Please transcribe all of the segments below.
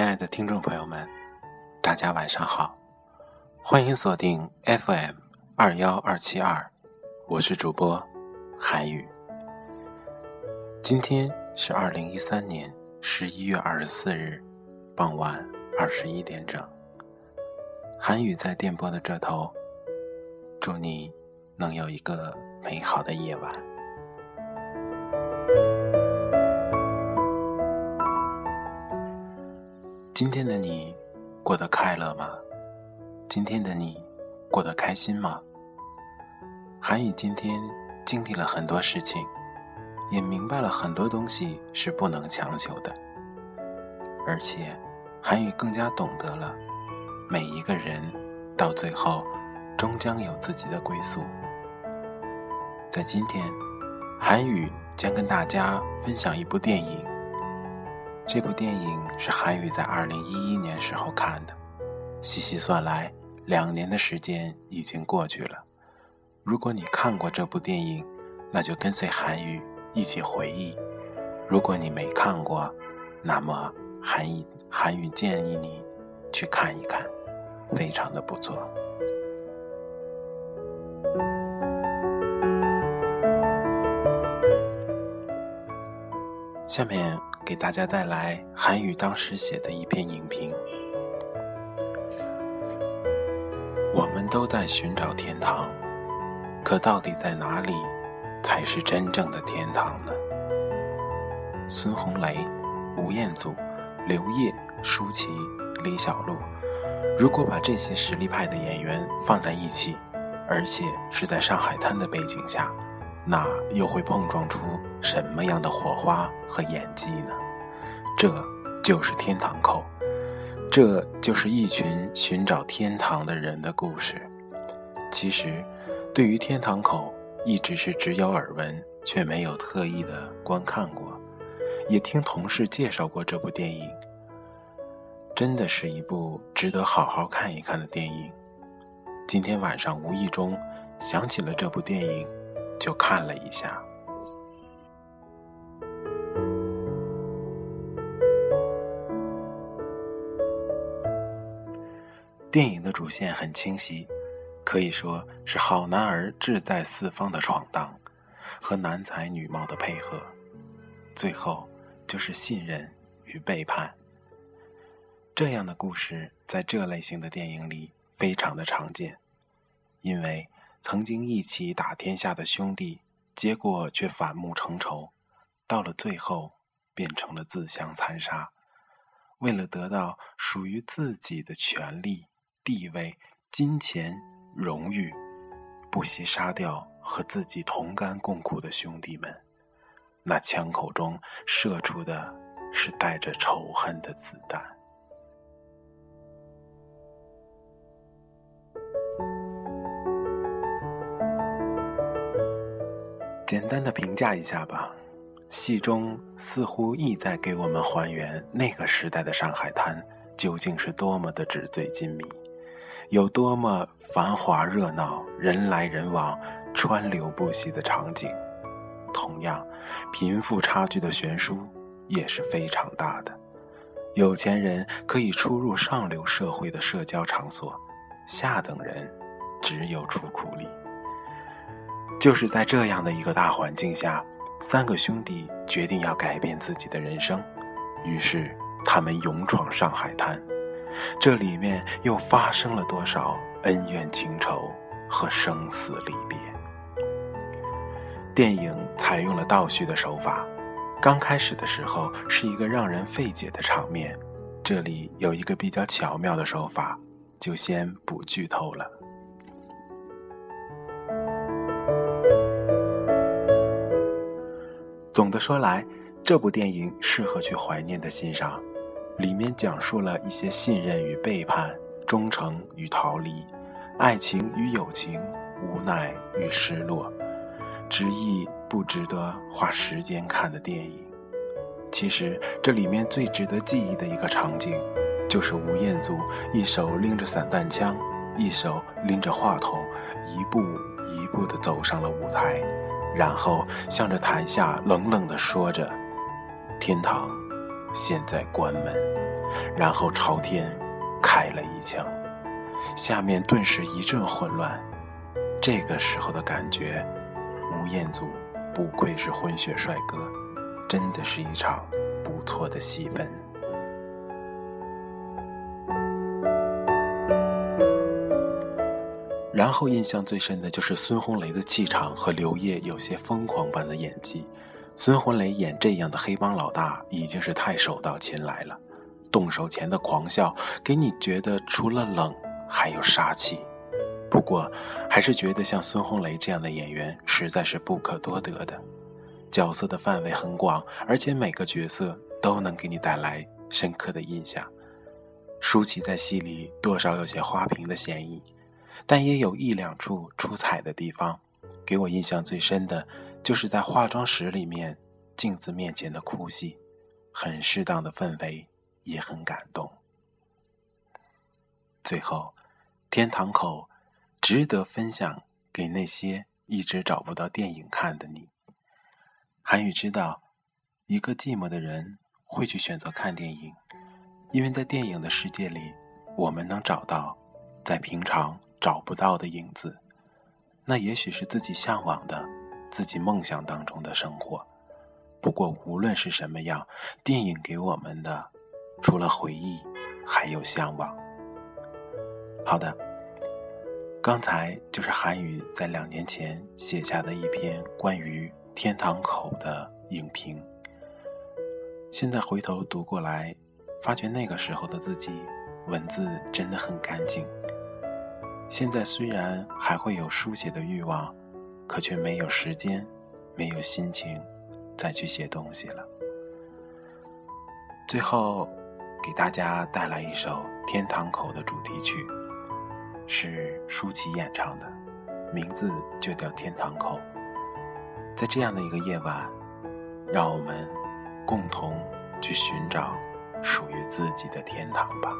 亲爱的听众朋友们，大家晚上好，欢迎锁定 FM 二幺二七二，我是主播韩宇。今天是二零一三年十一月二十四日傍晚二十一点整，韩宇在电波的这头，祝你能有一个美好的夜晚。今天的你过得快乐吗？今天的你过得开心吗？韩宇今天经历了很多事情，也明白了很多东西是不能强求的。而且，韩宇更加懂得了，每一个人到最后终将有自己的归宿。在今天，韩宇将跟大家分享一部电影。这部电影是韩宇在二零一一年时候看的，细细算来，两年的时间已经过去了。如果你看过这部电影，那就跟随韩宇一起回忆；如果你没看过，那么韩宇韩宇建议你去看一看，非常的不错。下面。给大家带来韩宇当时写的一篇影评。我们都在寻找天堂，可到底在哪里才是真正的天堂呢？孙红雷、吴彦祖、刘烨、舒淇、李小璐，如果把这些实力派的演员放在一起，而且是在上海滩的背景下。那又会碰撞出什么样的火花和演技呢？这就是天堂口，这就是一群寻找天堂的人的故事。其实，对于天堂口，一直是只有耳闻，却没有特意的观看过，也听同事介绍过这部电影。真的是一部值得好好看一看的电影。今天晚上无意中想起了这部电影。就看了一下。电影的主线很清晰，可以说是好男儿志在四方的闯荡，和男才女貌的配合，最后就是信任与背叛。这样的故事在这类型的电影里非常的常见，因为。曾经一起打天下的兄弟，结果却反目成仇，到了最后变成了自相残杀。为了得到属于自己的权利、地位、金钱、荣誉，不惜杀掉和自己同甘共苦的兄弟们。那枪口中射出的是带着仇恨的子弹。简单的评价一下吧，戏中似乎意在给我们还原那个时代的上海滩究竟是多么的纸醉金迷，有多么繁华热闹、人来人往、川流不息的场景。同样，贫富差距的悬殊也是非常大的。有钱人可以出入上流社会的社交场所，下等人只有出苦力。就是在这样的一个大环境下，三个兄弟决定要改变自己的人生，于是他们勇闯上海滩。这里面又发生了多少恩怨情仇和生死离别？电影采用了倒叙的手法，刚开始的时候是一个让人费解的场面，这里有一个比较巧妙的手法，就先不剧透了。总的说来，这部电影适合去怀念的欣赏。里面讲述了一些信任与背叛、忠诚与逃离、爱情与友情、无奈与失落，执意不值得花时间看的电影。其实，这里面最值得记忆的一个场景，就是吴彦祖一手拎着散弹枪，一手拎着话筒，一步一步地走上了舞台。然后向着台下冷冷地说着：“天堂，现在关门。”然后朝天开了一枪，下面顿时一阵混乱。这个时候的感觉，吴彦祖不愧是混血帅哥，真的是一场不错的戏份。然后印象最深的就是孙红雷的气场和刘烨有些疯狂般的演技。孙红雷演这样的黑帮老大已经是太手到擒来了，动手前的狂笑给你觉得除了冷还有杀气。不过还是觉得像孙红雷这样的演员实在是不可多得的，角色的范围很广，而且每个角色都能给你带来深刻的印象。舒淇在戏里多少有些花瓶的嫌疑，但也有一两处出彩的地方。给我印象最深的。就是在化妆室里面，镜子面前的哭戏，很适当的氛围，也很感动。最后，天堂口值得分享给那些一直找不到电影看的你。韩宇知道，一个寂寞的人会去选择看电影，因为在电影的世界里，我们能找到在平常找不到的影子，那也许是自己向往的。自己梦想当中的生活，不过无论是什么样，电影给我们的，除了回忆，还有向往。好的，刚才就是韩宇在两年前写下的一篇关于天堂口的影评。现在回头读过来，发觉那个时候的自己，文字真的很干净。现在虽然还会有书写的欲望。可却没有时间，没有心情，再去写东西了。最后，给大家带来一首《天堂口》的主题曲，是舒淇演唱的，名字就叫《天堂口》。在这样的一个夜晚，让我们共同去寻找属于自己的天堂吧。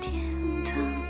天堂。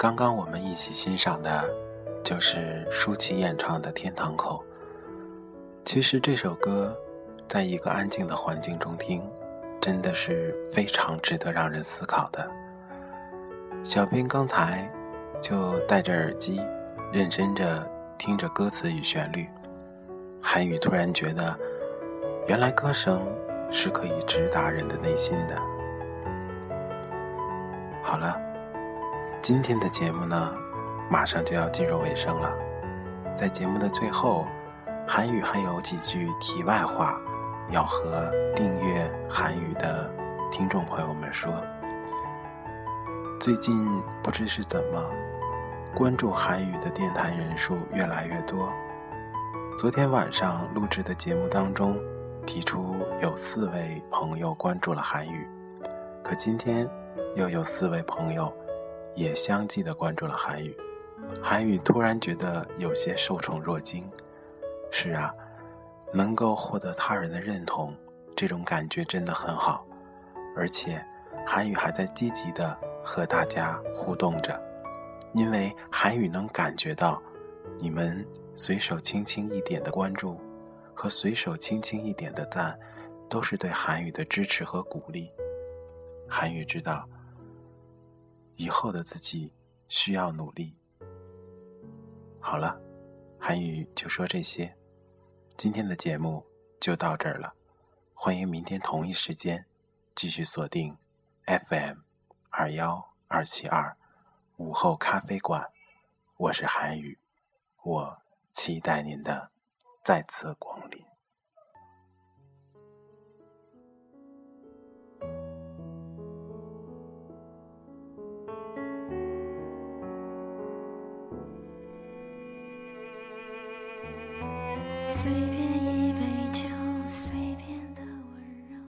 刚刚我们一起欣赏的，就是舒淇演唱的《天堂口》。其实这首歌，在一个安静的环境中听，真的是非常值得让人思考的。小编刚才就戴着耳机，认真着听着歌词与旋律，韩语突然觉得，原来歌声是可以直达人的内心的。好了，今天的节目呢，马上就要进入尾声了，在节目的最后，韩语还有几句题外话。要和订阅韩语的听众朋友们说，最近不知是怎么，关注韩语的电台人数越来越多。昨天晚上录制的节目当中，提出有四位朋友关注了韩语，可今天又有四位朋友也相继的关注了韩语，韩语突然觉得有些受宠若惊。是啊。能够获得他人的认同，这种感觉真的很好，而且韩语还在积极的和大家互动着，因为韩语能感觉到你们随手轻轻一点的关注和随手轻轻一点的赞，都是对韩语的支持和鼓励。韩语知道，以后的自己需要努力。好了，韩语就说这些。今天的节目就到这儿了，欢迎明天同一时间继续锁定 FM 二幺二七二午后咖啡馆，我是韩宇，我期待您的再次光临。